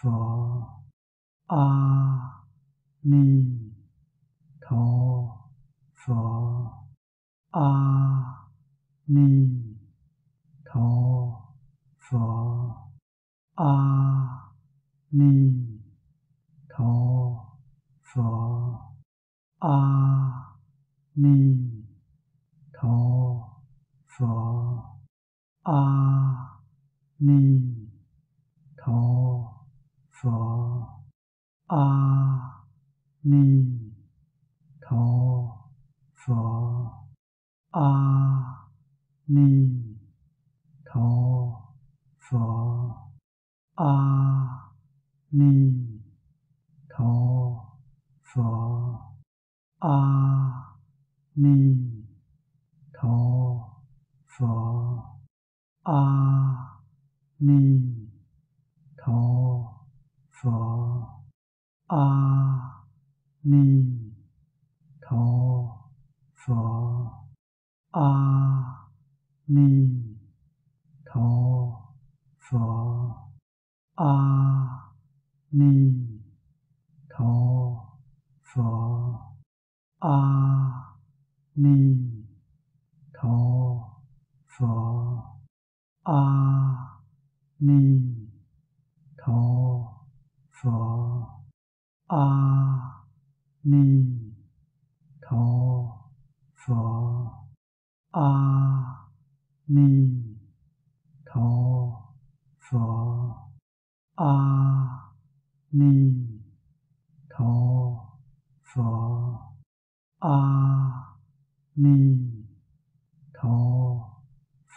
佛，阿弥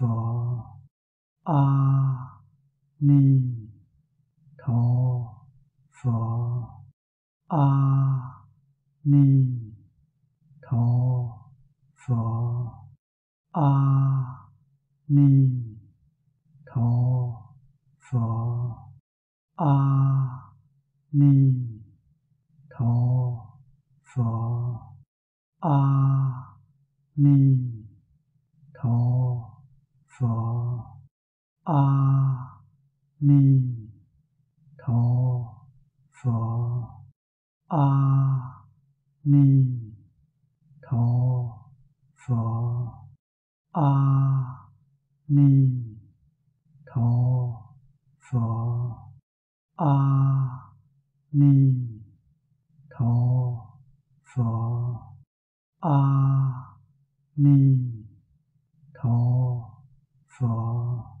Phật A Ni Tho Phật A Ni Tho Phật A Ni Tho Phật A Ni Tho Phật A Ni Tho 佛，阿弥陀佛，阿弥陀佛，阿弥陀佛，阿弥陀佛，阿弥陀佛，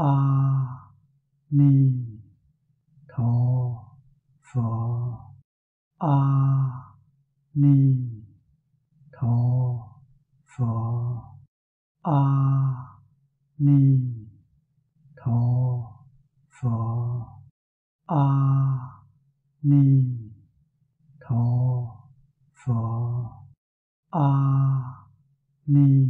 a ni tho phở a ni tho phở a ni tho phở a ni tho phở a ni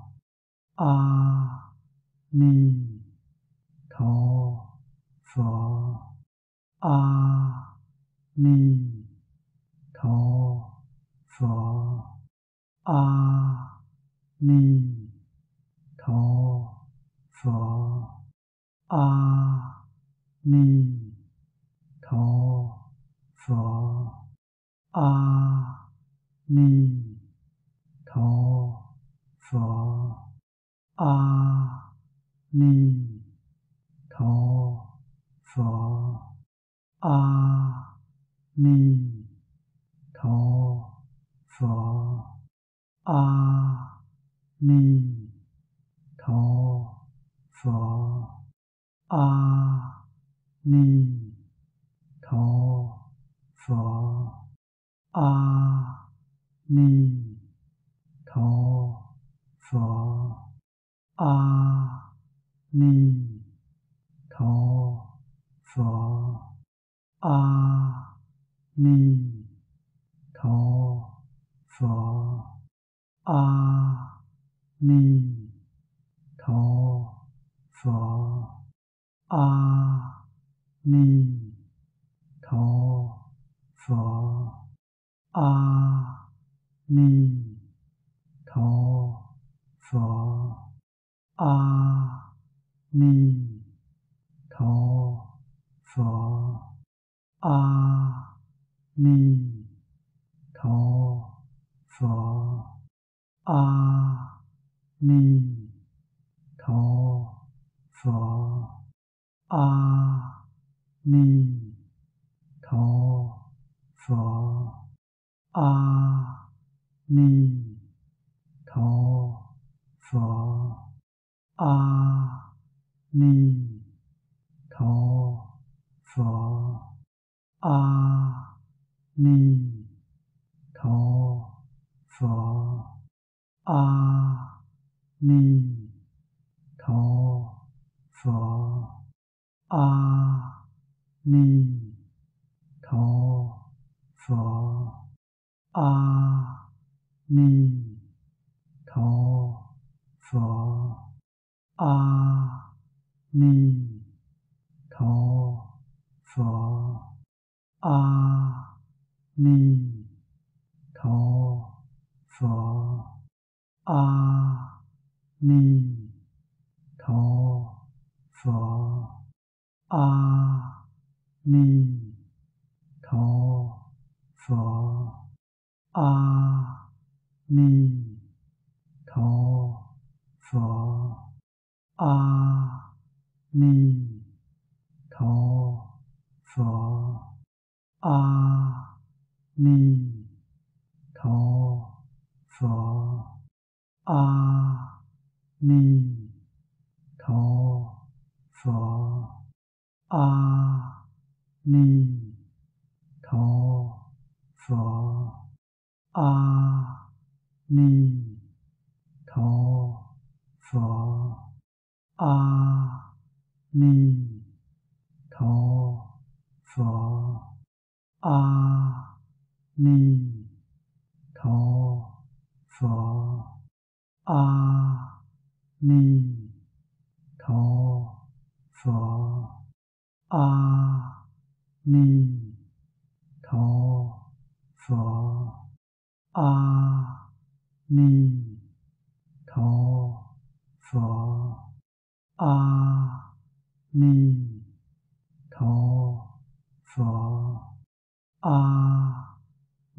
阿弥陀佛。阿弥陀佛。阿弥陀佛。阿弥陀佛。阿弥陀。a ni tho phở a ni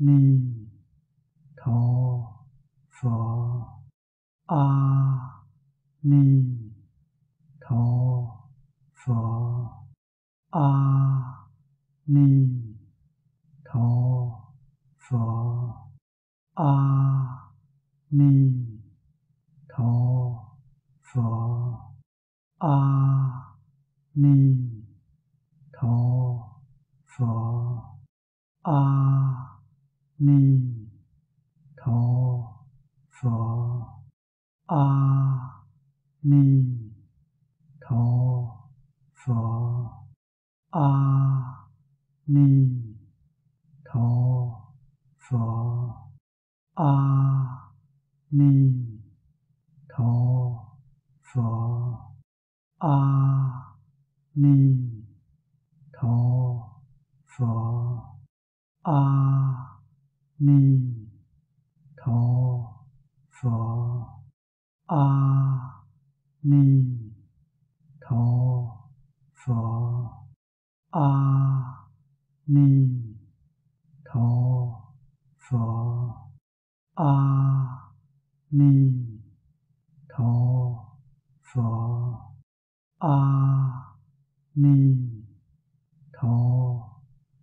ni tho phở a ni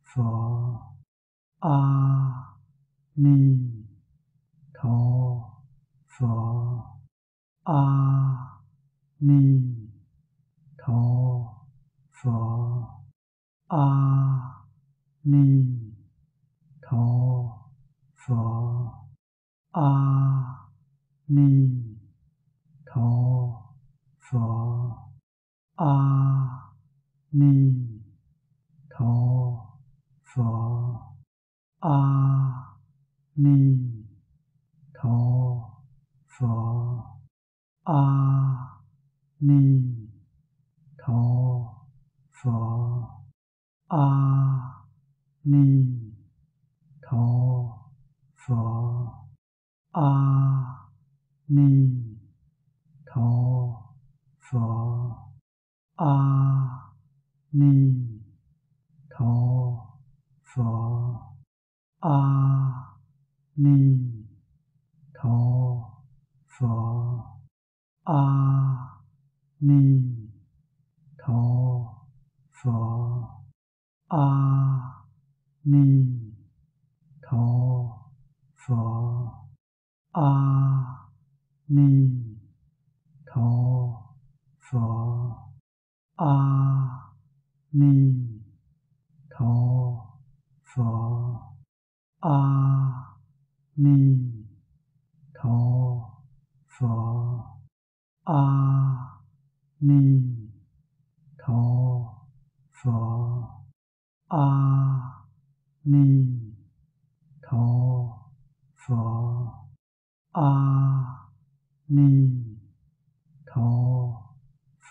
说啊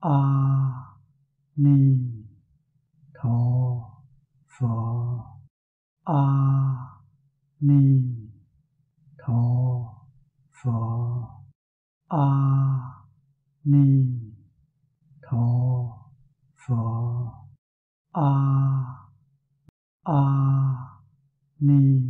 阿弥陀佛，阿弥陀佛，阿弥陀佛，阿阿弥。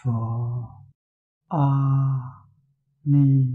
佛阿弥。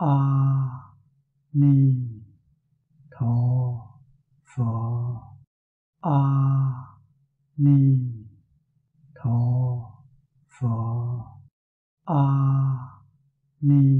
a ni tho phở a ni tho phở a ni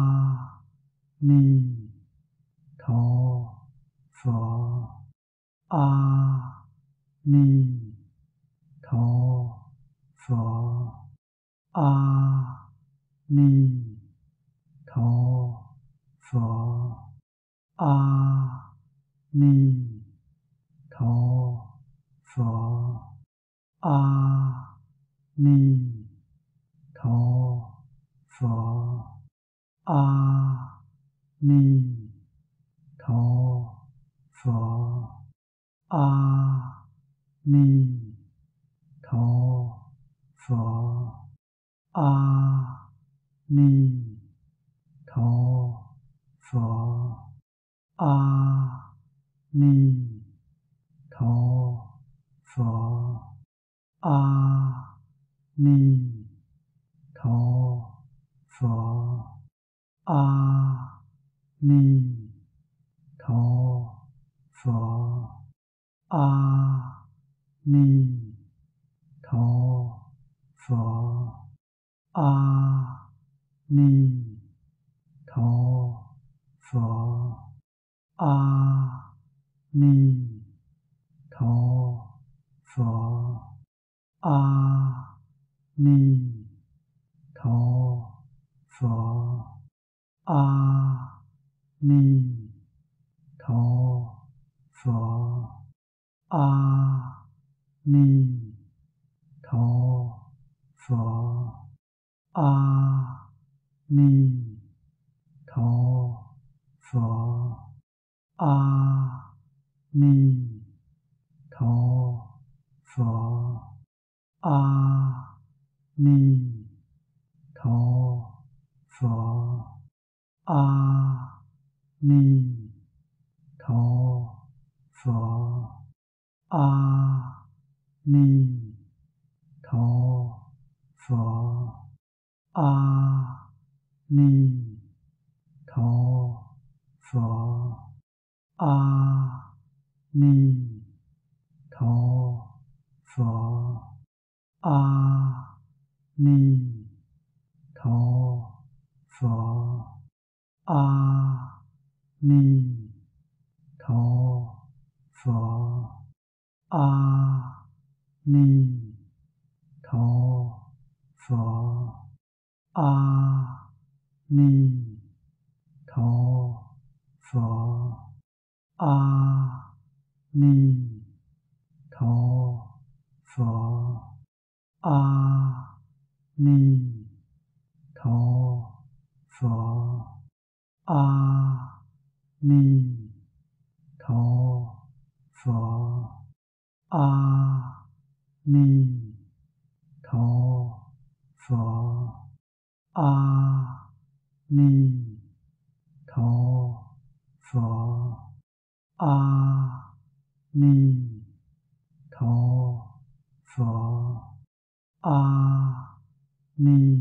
弥陀佛，阿弥陀佛，阿弥陀佛，阿。陀佛，阿弥陀佛，阿弥陀佛，阿弥陀佛。阿弥陀佛，阿弥陀佛，阿弥陀佛，阿弥陀佛，阿弥陀佛。阿弥陀佛，阿弥陀佛，阿弥陀佛，阿弥陀佛，阿弥陀佛。阿弥陀佛，阿弥陀佛，阿弥陀佛，阿弥陀佛，阿弥陀佛。阿弥陀佛，阿弥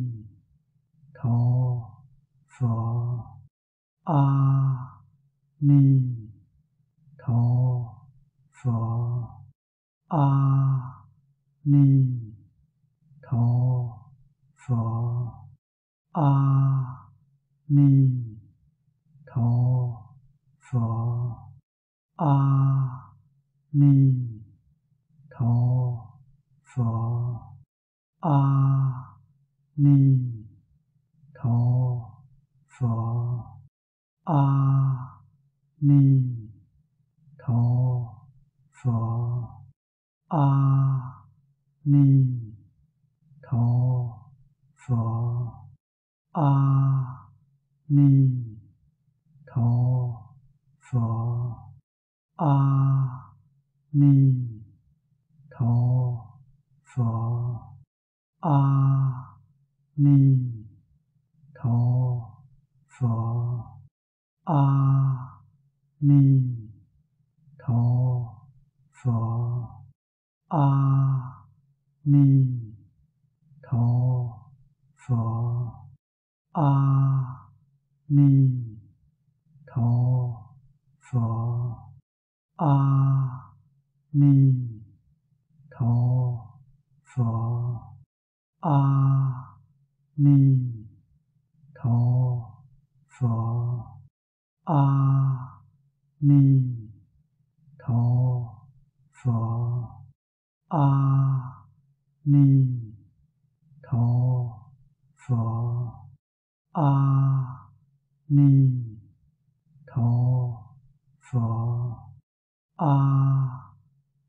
Ờ, a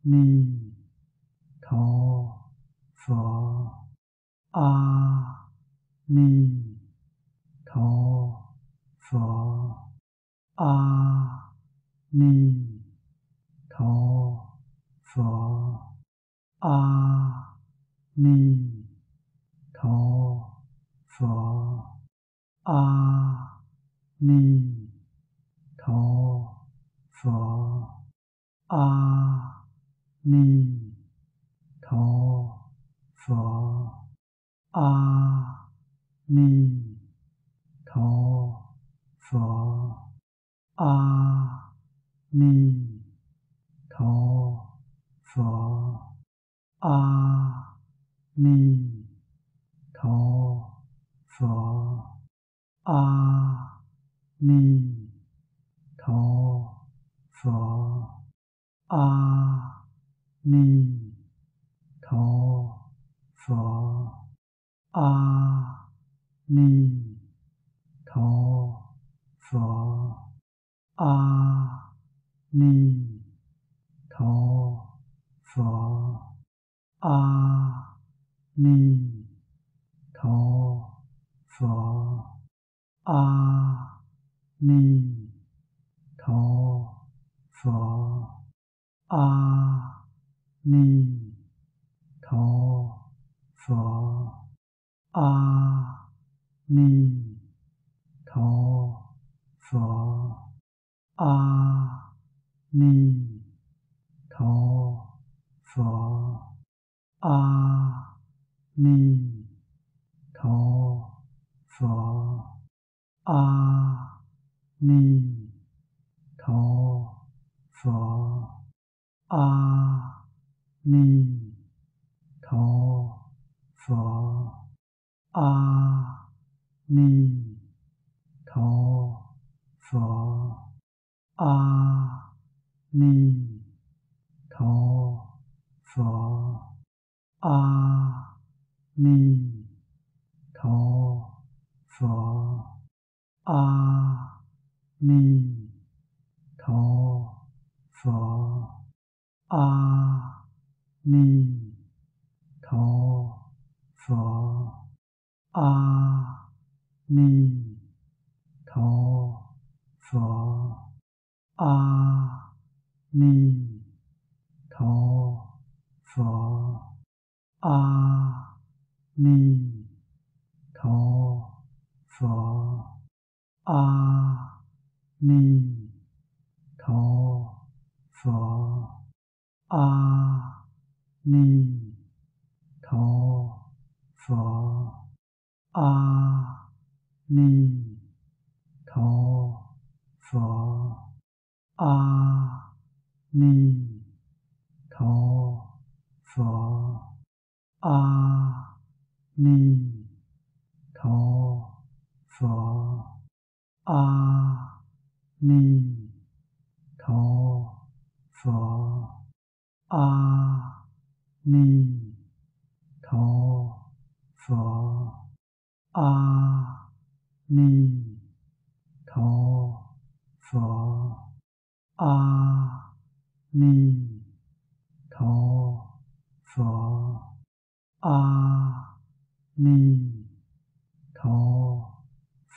ni ni tho phở a ni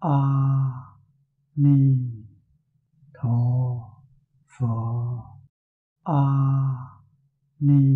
a ni tho phở a ni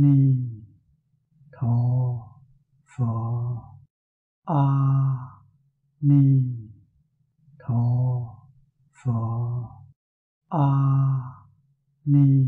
弥陀佛，阿弥陀佛，阿弥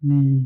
你。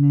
มี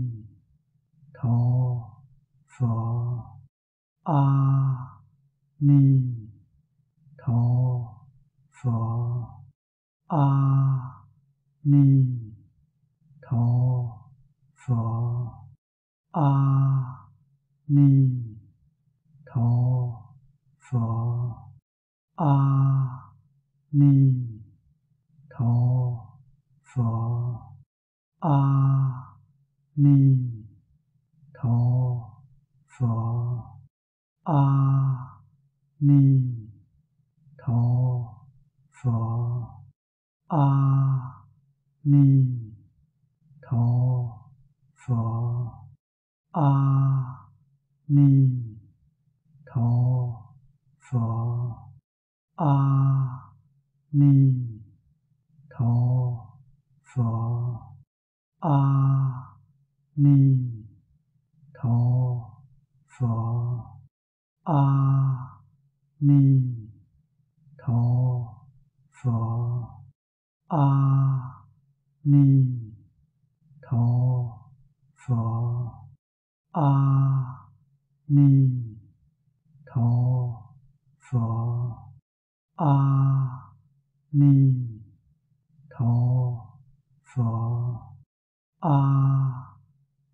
a ni tho phở a ni tho phở a ni